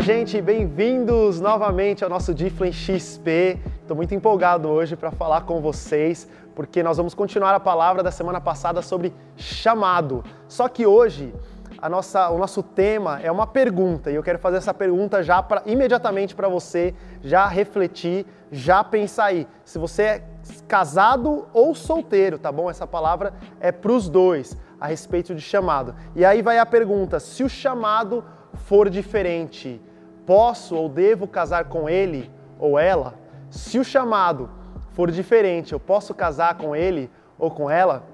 Fala, gente, bem-vindos novamente ao nosso Difflin XP. Estou muito empolgado hoje para falar com vocês, porque nós vamos continuar a palavra da semana passada sobre chamado. Só que hoje a nossa, o nosso tema é uma pergunta e eu quero fazer essa pergunta já pra, imediatamente para você já refletir, já pensar aí. Se você é casado ou solteiro, tá bom? Essa palavra é para os dois a respeito de chamado. E aí vai a pergunta: se o chamado for diferente, posso ou devo casar com ele ou ela? Se o chamado for diferente, eu posso casar com ele ou com ela?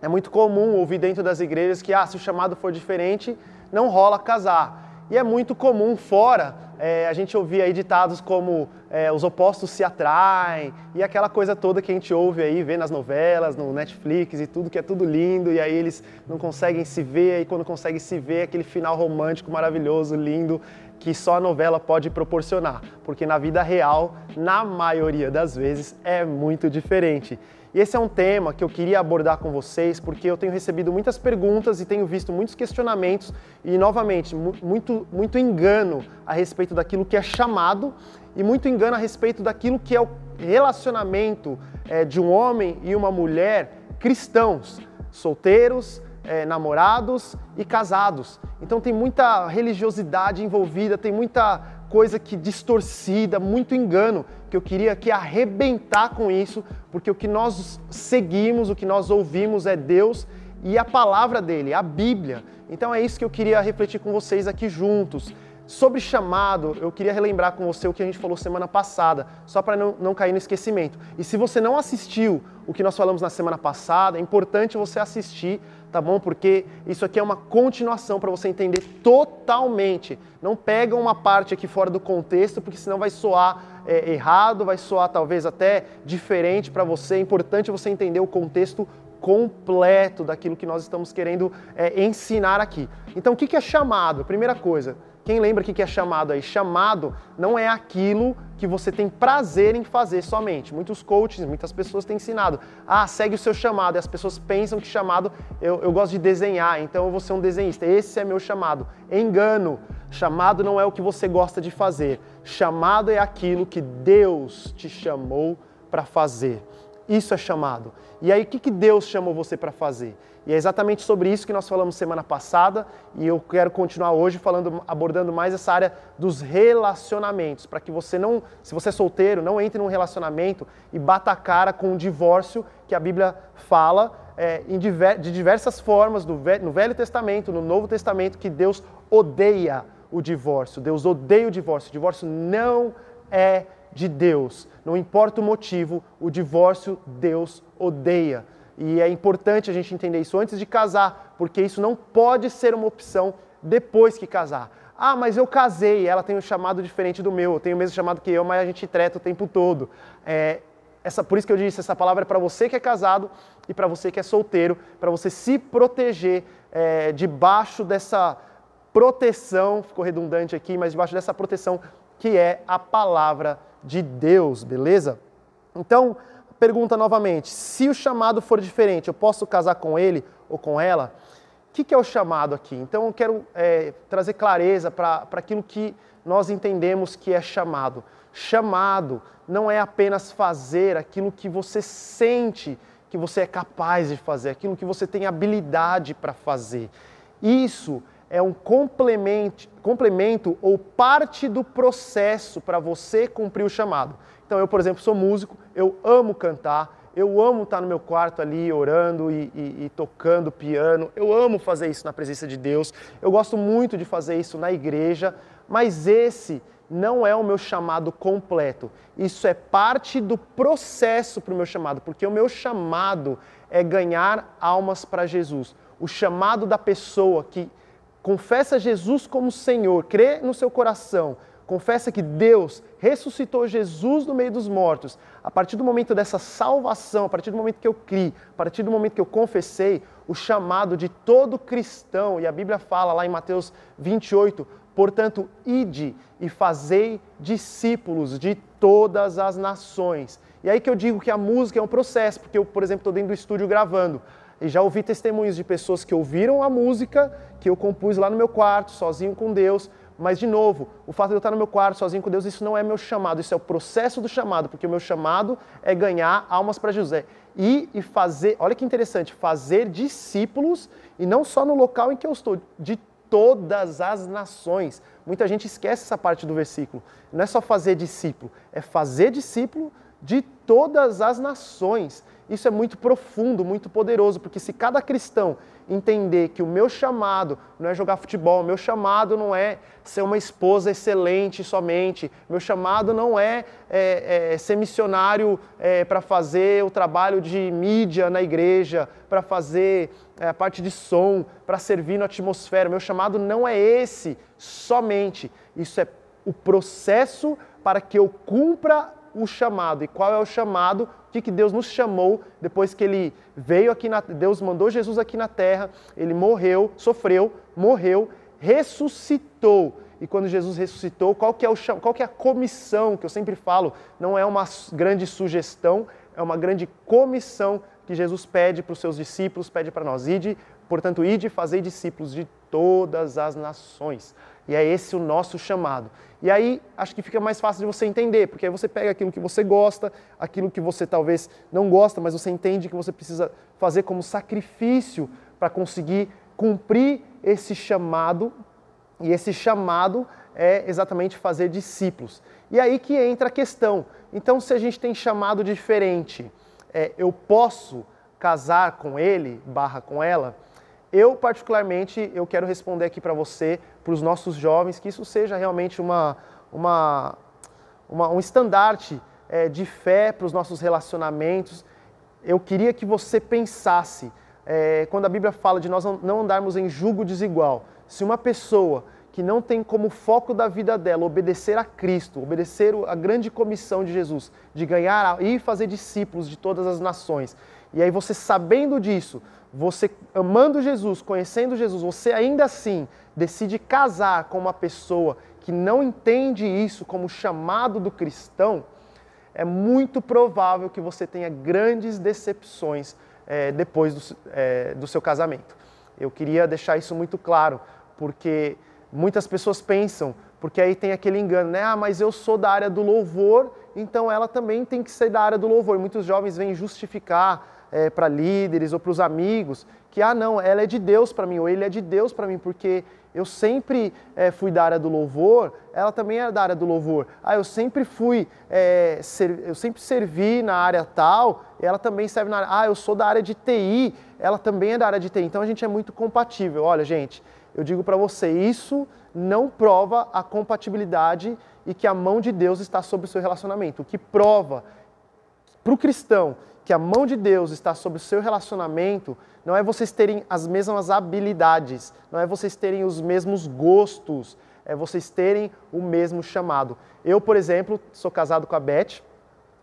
É muito comum ouvir dentro das igrejas que, ah, se o chamado for diferente, não rola casar. E é muito comum fora é, a gente ouvir aí ditados como é, os opostos se atraem e aquela coisa toda que a gente ouve aí, vê nas novelas, no Netflix e tudo que é tudo lindo e aí eles não conseguem se ver e quando conseguem se ver aquele final romântico maravilhoso, lindo que só a novela pode proporcionar, porque na vida real, na maioria das vezes, é muito diferente. E esse é um tema que eu queria abordar com vocês, porque eu tenho recebido muitas perguntas e tenho visto muitos questionamentos e, novamente, muito, muito engano a respeito daquilo que é chamado e muito engano a respeito daquilo que é o relacionamento é, de um homem e uma mulher cristãos, solteiros, é, namorados e casados. Então tem muita religiosidade envolvida, tem muita coisa que distorcida, muito engano, que eu queria aqui arrebentar com isso, porque o que nós seguimos, o que nós ouvimos é Deus e a palavra dele, a Bíblia. Então é isso que eu queria refletir com vocês aqui juntos. Sobre chamado, eu queria relembrar com você o que a gente falou semana passada, só para não, não cair no esquecimento. E se você não assistiu o que nós falamos na semana passada, é importante você assistir, tá bom? Porque isso aqui é uma continuação para você entender totalmente. Não pega uma parte aqui fora do contexto, porque senão vai soar é, errado, vai soar talvez até diferente para você. É importante você entender o contexto completo daquilo que nós estamos querendo é, ensinar aqui. Então, o que é chamado? Primeira coisa, quem lembra o que é chamado aí? Chamado não é aquilo que você tem prazer em fazer somente. Muitos coaches, muitas pessoas têm ensinado. Ah, segue o seu chamado. E as pessoas pensam que chamado, eu, eu gosto de desenhar, então eu vou ser um desenhista. Esse é meu chamado. Engano. Chamado não é o que você gosta de fazer. Chamado é aquilo que Deus te chamou para fazer. Isso é chamado. E aí, o que, que Deus chamou você para fazer? E é exatamente sobre isso que nós falamos semana passada e eu quero continuar hoje falando, abordando mais essa área dos relacionamentos, para que você não, se você é solteiro, não entre num relacionamento e bata a cara com um divórcio que a Bíblia fala é, diver, de diversas formas no Velho Testamento, no Novo Testamento, que Deus odeia o divórcio. Deus odeia o divórcio. O divórcio não é de Deus. Não importa o motivo, o divórcio Deus odeia. E é importante a gente entender isso antes de casar, porque isso não pode ser uma opção depois que casar. Ah, mas eu casei, ela tem um chamado diferente do meu, eu tenho o mesmo chamado que eu, mas a gente treta o tempo todo. É, essa, por isso que eu disse, essa palavra é para você que é casado e para você que é solteiro, para você se proteger é, debaixo dessa proteção, ficou redundante aqui, mas debaixo dessa proteção que é a palavra de Deus, beleza? Então, pergunta novamente: se o chamado for diferente, eu posso casar com ele ou com ela? O que, que é o chamado aqui? Então eu quero é, trazer clareza para aquilo que nós entendemos que é chamado. Chamado não é apenas fazer aquilo que você sente que você é capaz de fazer, aquilo que você tem habilidade para fazer. Isso é um complemento, complemento ou parte do processo para você cumprir o chamado. Então, eu, por exemplo, sou músico, eu amo cantar, eu amo estar no meu quarto ali orando e, e, e, tocando piano, eu amo fazer isso na presença de Deus, eu gosto muito de fazer isso na igreja, mas esse não é o meu chamado completo. Isso é parte do processo para o meu chamado, porque o meu chamado é ganhar almas para Jesus. O chamado da pessoa que confessa Jesus como Senhor, crê no seu coração, confessa que Deus ressuscitou Jesus no meio dos mortos, a partir do momento dessa salvação, a partir do momento que eu criei, a partir do momento que eu confessei, o chamado de todo cristão, e a Bíblia fala lá em Mateus 28, portanto, ide e fazei discípulos de todas as nações. E aí que eu digo que a música é um processo, porque eu, por exemplo, estou dentro do estúdio gravando. E já ouvi testemunhos de pessoas que ouviram a música que eu compus lá no meu quarto, sozinho com Deus, Mas, de novo, o fato de eu estar no meu quarto sozinho com Deus, isso não é meu chamado, isso é o processo do chamado, porque o meu chamado é ganhar almas para José. E, e fazer, olha que interessante, fazer discípulos, e não só no local em que eu estou, de todas as nações. Muita gente esquece essa parte do versículo. Não é só fazer discípulo, é fazer discípulo de todas as nações. Isso é muito profundo, muito poderoso, porque se cada cristão entender que o meu chamado não é jogar futebol, meu chamado não é ser uma esposa excelente somente, meu chamado não é, é, é ser missionário é, para fazer o trabalho de mídia na igreja, para fazer é, a parte de som, para servir na atmosfera, meu chamado não é esse somente, isso é o processo para que eu cumpra o chamado. E qual é o chamado? O que, que Deus nos chamou depois que Ele veio aqui na Deus mandou Jesus aqui na terra, Ele morreu, sofreu, morreu, ressuscitou. E quando Jesus ressuscitou, qual que é, o, qual que é a comissão que eu sempre falo? Não é uma grande sugestão, é uma grande comissão que Jesus pede para os seus discípulos, pede para nós. Ide, portanto, ide fazei discípulos de todas as nações. E é esse o nosso chamado. E aí acho que fica mais fácil de você entender, porque aí você pega aquilo que você gosta, aquilo que você talvez não gosta, mas você entende que você precisa fazer como sacrifício para conseguir cumprir esse chamado. E esse chamado é exatamente fazer discípulos. E aí que entra a questão. Então, se a gente tem chamado diferente, é, eu posso casar com ele, barra com ela? Eu, particularmente, eu quero responder aqui para você, para os nossos jovens, que isso seja realmente uma, uma, uma um estandarte é, de fé para os nossos relacionamentos. Eu queria que você pensasse, é, quando a Bíblia fala de nós não andarmos em julgo desigual, se uma pessoa que não tem como foco da vida dela obedecer a Cristo, obedecer a grande comissão de Jesus, de ganhar e fazer discípulos de todas as nações, e aí você sabendo disso, você amando Jesus, conhecendo Jesus, você ainda assim decide casar com uma pessoa que não entende isso como chamado do cristão, é muito provável que você tenha grandes decepções é, depois do, é, do seu casamento. Eu queria deixar isso muito claro, porque muitas pessoas pensam, porque aí tem aquele engano, né? Ah, mas eu sou da área do louvor, então ela também tem que ser da área do louvor. Muitos jovens vêm justificar é, para líderes ou para os amigos que, ah, não, ela é de Deus para mim, ou ele é de Deus para mim, porque eu sempre é, fui da área do louvor, ela também é da área do louvor. Ah, eu sempre fui, é, ser, eu sempre servi na área tal, ela também serve na área. Ah, eu sou da área de TI, ela também é da área de TI. Então a gente é muito compatível. Olha, gente, eu digo para você, isso não prova a compatibilidade e que a mão de Deus está sobre o seu relacionamento. O que prova para o cristão que a mão de Deus está sobre o seu relacionamento, não é vocês terem as mesmas habilidades, não é vocês terem os mesmos gostos, é vocês terem o mesmo chamado. Eu, por exemplo, sou casado com a Beth,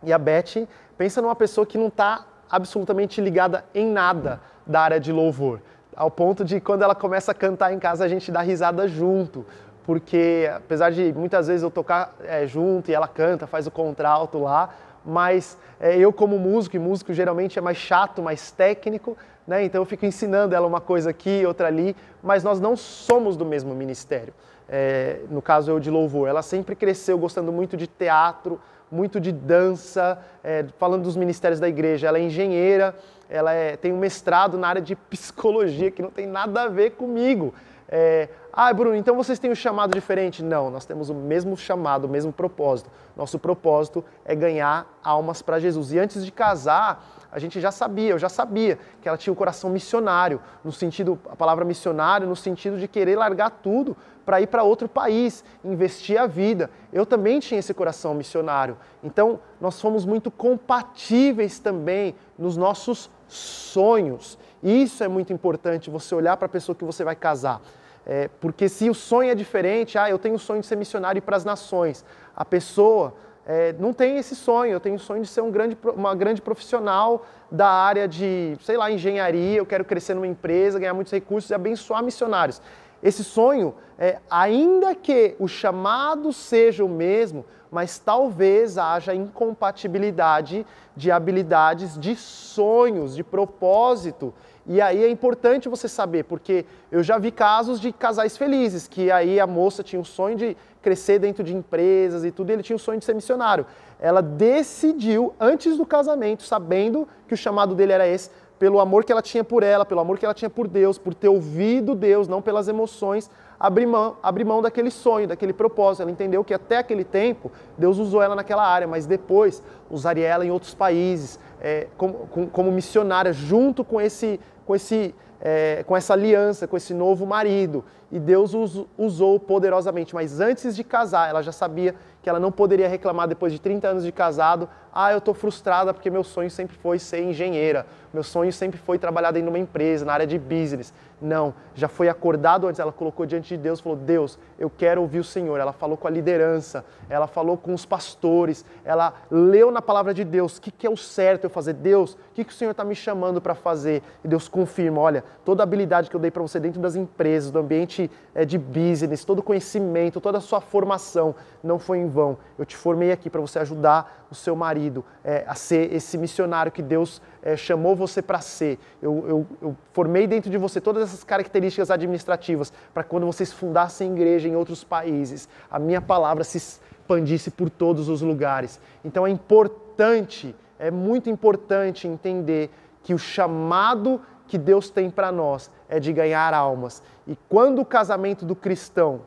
e a Beth pensa numa pessoa que não está absolutamente ligada em nada da área de louvor, ao ponto de quando ela começa a cantar em casa a gente dá risada junto, porque apesar de muitas vezes eu tocar é, junto e ela canta, faz o contralto lá, mas é, eu como músico, e músico geralmente é mais chato, mais técnico, né? então eu fico ensinando ela uma coisa aqui, outra ali, mas nós não somos do mesmo ministério. É, no caso eu de louvor, ela sempre cresceu gostando muito de teatro, muito de dança, é, falando dos ministérios da igreja. Ela é engenheira, ela é, tem um mestrado na área de psicologia que não tem nada a ver comigo. É, ah, Bruno, então vocês têm um chamado diferente? Não, nós temos o mesmo chamado, o mesmo propósito. Nosso propósito é ganhar almas para Jesus. E antes de casar, a gente já sabia, eu já sabia que ela tinha o um coração missionário, no sentido, a palavra missionário, no sentido de querer largar tudo para ir para outro país, investir a vida. Eu também tinha esse coração missionário. Então, nós fomos muito compatíveis também nos nossos sonhos. Isso é muito importante, você olhar para a pessoa que você vai casar. É, porque se o sonho é diferente, ah, eu tenho o sonho de ser missionário para as nações. A pessoa é, não tem esse sonho, eu tenho o sonho de ser um grande, uma grande profissional da área de, sei lá, engenharia, eu quero crescer numa empresa, ganhar muitos recursos e abençoar missionários. Esse sonho, é, ainda que o chamado seja o mesmo, mas talvez haja incompatibilidade de habilidades, de sonhos, de propósito. E aí é importante você saber, porque eu já vi casos de casais felizes, que aí a moça tinha o sonho de crescer dentro de empresas e tudo, e ele tinha o sonho de ser missionário. Ela decidiu, antes do casamento, sabendo que o chamado dele era esse, pelo amor que ela tinha por ela, pelo amor que ela tinha por Deus, por ter ouvido Deus, não pelas emoções, abrir mão, abrir mão daquele sonho, daquele propósito. Ela entendeu que até aquele tempo Deus usou ela naquela área, mas depois usaria ela em outros países, é, como, como, missionária, junto com, esse, com, esse, é, com essa aliança, com esse novo marido. E Deus us, usou poderosamente, mas antes de casar, ela já sabia que ela não poderia reclamar depois de 30 anos de casado, ah, eu estou frustrada porque meu sonho sempre foi ser engenheira, meu sonho sempre foi trabalhar dentro de uma empresa, na área de business. Não, já foi acordado antes, ela colocou diante de Deus, falou: Deus, eu quero ouvir o Senhor. Ela falou com a liderança, ela falou com os pastores, ela leu na palavra de Deus o que, que é o certo eu fazer. Deus, o que, que o Senhor está me chamando para fazer? E Deus confirma: olha, toda a habilidade que eu dei para você dentro das empresas, do ambiente eh, de business, todo o conhecimento, toda a sua formação, não foi em vão. Eu te formei aqui para você ajudar o seu marido é, a ser esse missionário que Deus é, chamou você para ser. Eu, eu, eu, formei dentro de você todas essas características administrativas para quando vocês fundassem igreja em outros países, a minha palavra se expandisse por todos os lugares. Então é importante, é muito importante entender que o chamado que Deus tem para nós é de ganhar almas. E quando o casamento do cristão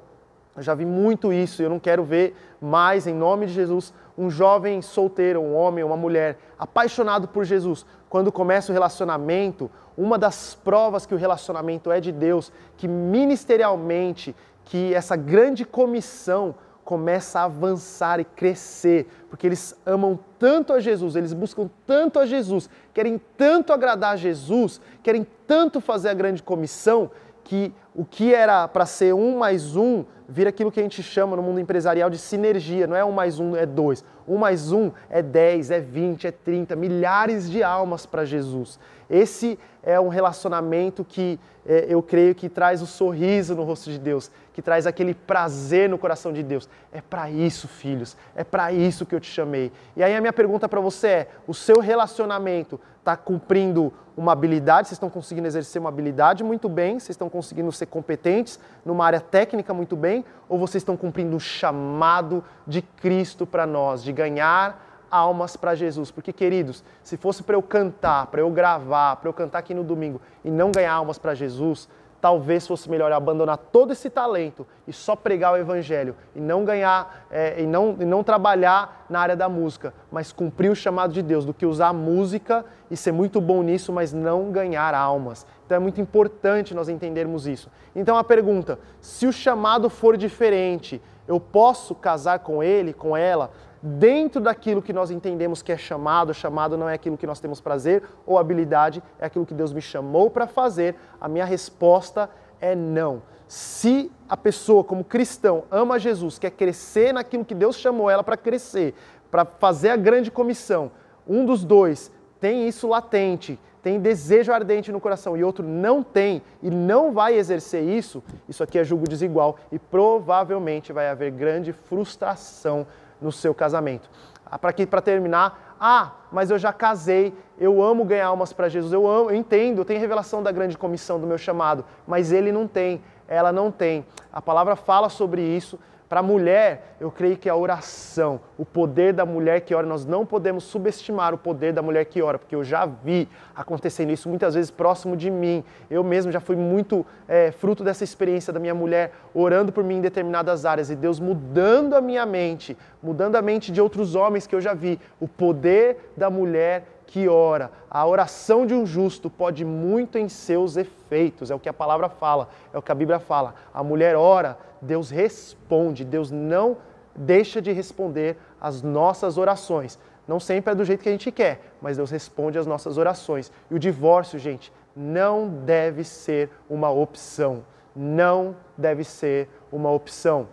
eu já vi muito isso eu não quero ver mais, em nome de Jesus, um jovem solteiro, um homem, uma mulher apaixonado por Jesus. Quando começa o relacionamento, uma das provas que o relacionamento é de Deus, que ministerialmente, que essa grande comissão começa a avançar e crescer, porque eles amam tanto a Jesus, eles buscam tanto a Jesus, querem tanto agradar a Jesus, querem tanto fazer a grande comissão, que o que era para ser um mais um vira aquilo que a gente chama no mundo empresarial de sinergia. Não é um mais um, é dois. Um mais um é dez, é vinte, é trinta, milhares de almas para Jesus. Esse é um relacionamento que é, eu creio que traz o sorriso no rosto de Deus, que traz aquele prazer no coração de Deus. É para isso, filhos, é para isso que eu te chamei. E aí a minha pergunta para você é: o seu relacionamento está cumprindo uma habilidade? Vocês estão conseguindo exercer uma habilidade muito bem? Vocês estão conseguindo ser competentes numa área técnica muito bem? Ou vocês estão cumprindo o chamado de Cristo para nós, de ganhar almas para Jesus. Porque, queridos, se fosse para eu cantar, para eu gravar, para eu cantar aqui no domingo e não ganhar almas para Jesus, talvez fosse melhor abandonar todo esse talento e só pregar o evangelho e não ganhar é, e, não, e não trabalhar na área da música, mas cumprir o chamado de Deus, do que usar a música e ser muito bom nisso, mas não ganhar almas. Então é muito importante nós entendermos isso. Então a pergunta: se o chamado for diferente, eu posso casar com ele, com ela, dentro daquilo que nós entendemos que é chamado, chamado não é aquilo que nós temos prazer ou habilidade, é aquilo que Deus me chamou para fazer, a minha resposta é não. Se a pessoa, como cristão, ama Jesus, quer crescer naquilo que Deus chamou ela para crescer, para fazer a grande comissão, um dos dois tem isso latente, tem desejo ardente no coração e outro não tem e não vai exercer isso, isso aqui é julgo desigual e provavelmente vai haver grande frustração no seu casamento. Ah, para terminar, ah, mas eu já casei, eu amo ganhar almas para Jesus, eu amo, eu entendo, eu tenho revelação da grande comissão do meu chamado, mas ele não tem, ela não tem. A palavra fala sobre isso, para a mulher, eu creio que a oração, o poder da mulher que ora, nós não podemos subestimar o poder da mulher que ora, porque eu já vi acontecendo isso muitas vezes próximo de mim. Eu mesmo já fui muito é, fruto dessa experiência da minha mulher orando por mim em determinadas áreas e Deus mudando a minha mente, mudando a mente de outros homens que eu já vi. O poder da mulher que ora. A oração de um justo pode muito em seus efeitos, é o que a palavra fala, é o que a Bíblia fala. A mulher ora, Deus responde, Deus não deixa de responder às nossas orações. Não sempre é do jeito que a gente quer, mas Deus responde às nossas orações. E o divórcio, gente, não deve ser uma opção. Não deve ser uma opção.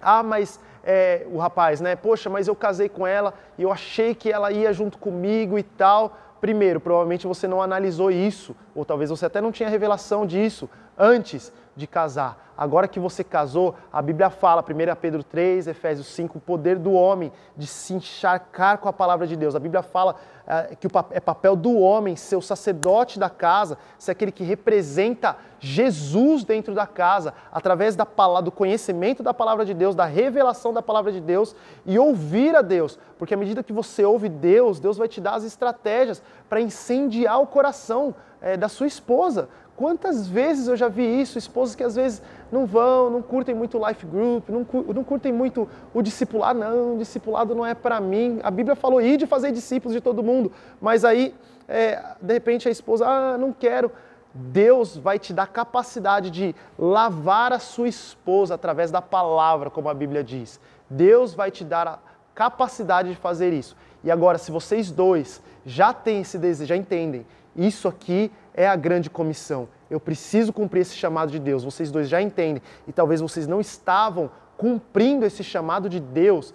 Ah, mas é, o rapaz, né? Poxa, mas eu casei com ela e eu achei que ela ia junto comigo e tal. Primeiro, provavelmente você não analisou isso, ou talvez você até não tinha revelação disso antes de casar. Agora que você casou, a Bíblia fala, 1 Pedro 3, Efésios 5, o poder do homem de se encharcar com a palavra de Deus. A Bíblia fala é, que é papel do homem ser o sacerdote da casa, ser aquele que representa Jesus dentro da casa, através da palavra, do conhecimento da palavra de Deus, da revelação da palavra de Deus e ouvir a Deus. Porque à medida que você ouve Deus, Deus vai te dar as estratégias para incendiar o coração é, da sua esposa. Quantas vezes eu já vi isso, esposas que às vezes não vão, não curtem muito o life group, não, não curtem muito o discipulado, não, o discipulado não é para mim. A Bíblia falou, ir de fazer discípulos de todo mundo, mas aí, é, de repente, a esposa, ah, não quero. Deus vai te dar capacidade de lavar a sua esposa através da palavra, como a Bíblia diz. Deus vai te dar a capacidade de fazer isso. E agora, se vocês dois já têm esse desejo, já entendem, isso aqui é a grande comissão. Eu preciso cumprir esse chamado de Deus. Vocês dois já entendem. E talvez vocês não estavam cumprindo esse chamado de Deus.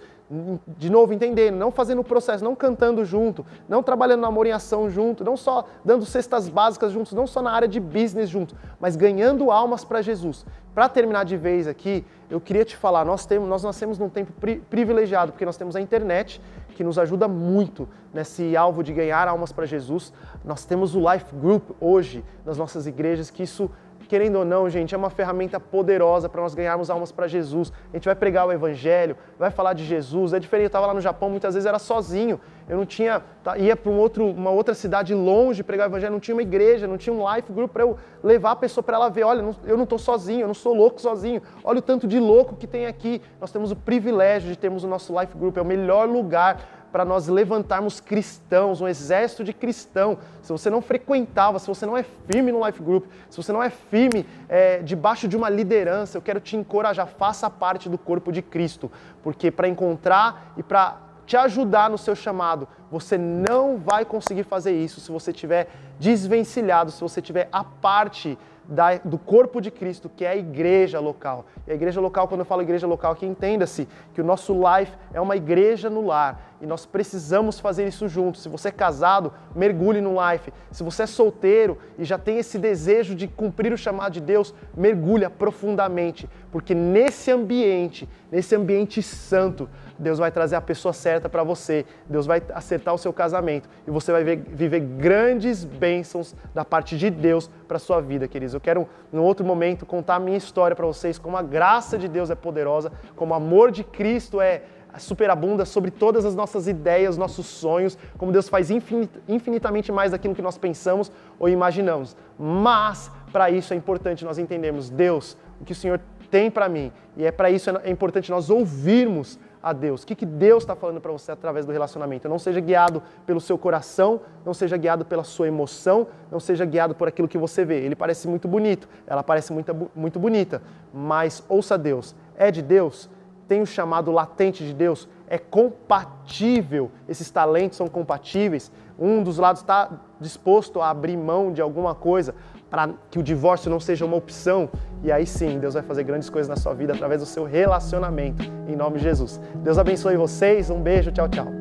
De novo, entendendo, não fazendo o processo, não cantando junto, não trabalhando no amor em ação junto, não só dando cestas básicas juntos, não só na área de business junto, mas ganhando almas para Jesus. Para terminar de vez aqui, eu queria te falar, nós, temos, nós nascemos num tempo pri privilegiado, porque nós temos a internet, que nos ajuda muito nesse alvo de ganhar almas para Jesus. Nós temos o Life Group hoje nas nossas igrejas, que isso querendo ou não, gente, é uma ferramenta poderosa para nós ganharmos almas para Jesus. A gente vai pregar o Evangelho, vai falar de Jesus. É diferente, eu estava lá no Japão, muitas vezes era sozinho. Eu não tinha, tá, ia para um outro, uma outra cidade longe pregar o Evangelho, não tinha uma igreja, não tinha um life group para eu levar a pessoa para ela ver. Olha, eu não estou sozinho, eu não sou louco sozinho. Olha o tanto de louco que tem aqui. Nós temos o privilégio de termos o nosso life group, é o melhor lugar para nós levantarmos cristãos, um exército de cristão. Se você não frequentava, se você não é firme no Life Group, se você não é firme é, debaixo de uma liderança, eu quero te encorajar, faça parte do corpo de Cristo, porque para encontrar e para te ajudar no seu chamado, você não vai conseguir fazer isso se você estiver desvencilhado, se você estiver a parte da, do corpo de Cristo, que é a igreja local. E a igreja local, quando eu falo igreja local, que entenda-se que o nosso life é uma igreja no lar e nós precisamos fazer isso juntos. Se você é casado, mergulhe no life. Se você é solteiro e já tem esse desejo de cumprir o chamado de Deus, mergulha profundamente, porque nesse ambiente, nesse ambiente santo, Deus vai trazer a pessoa certa para você, Deus vai acertar o seu casamento e você vai ver, viver grandes bênçãos da parte de Deus para sua vida, queridos. Eu quero, num outro momento, contar a minha história para vocês, como a graça de Deus é poderosa, como o amor de Cristo é superabunda sobre todas as nossas ideias, nossos sonhos, como Deus faz infinitamente mais daquilo que nós pensamos ou imaginamos. Mas, para isso é importante nós entendermos, Deus, o que o Senhor tem para mim, e é para isso é importante nós ouvirmos a Deus. O que, que Deus está falando para você através do relacionamento? Não seja guiado pelo seu coração, não seja guiado pela sua emoção, não seja guiado por aquilo que você vê. Ele parece muito bonito, ela parece muito, muito bonita, mas ouça Deus. É de Deus? Tem o chamado latente de Deus? É compatível? Esses talentos são compatíveis? Um dos lados está disposto a abrir mão de alguma coisa para que o divórcio não seja uma opção. E aí sim, Deus vai fazer grandes coisas na sua vida através do seu relacionamento. Em nome de Jesus. Deus abençoe vocês. Um beijo. Tchau, tchau.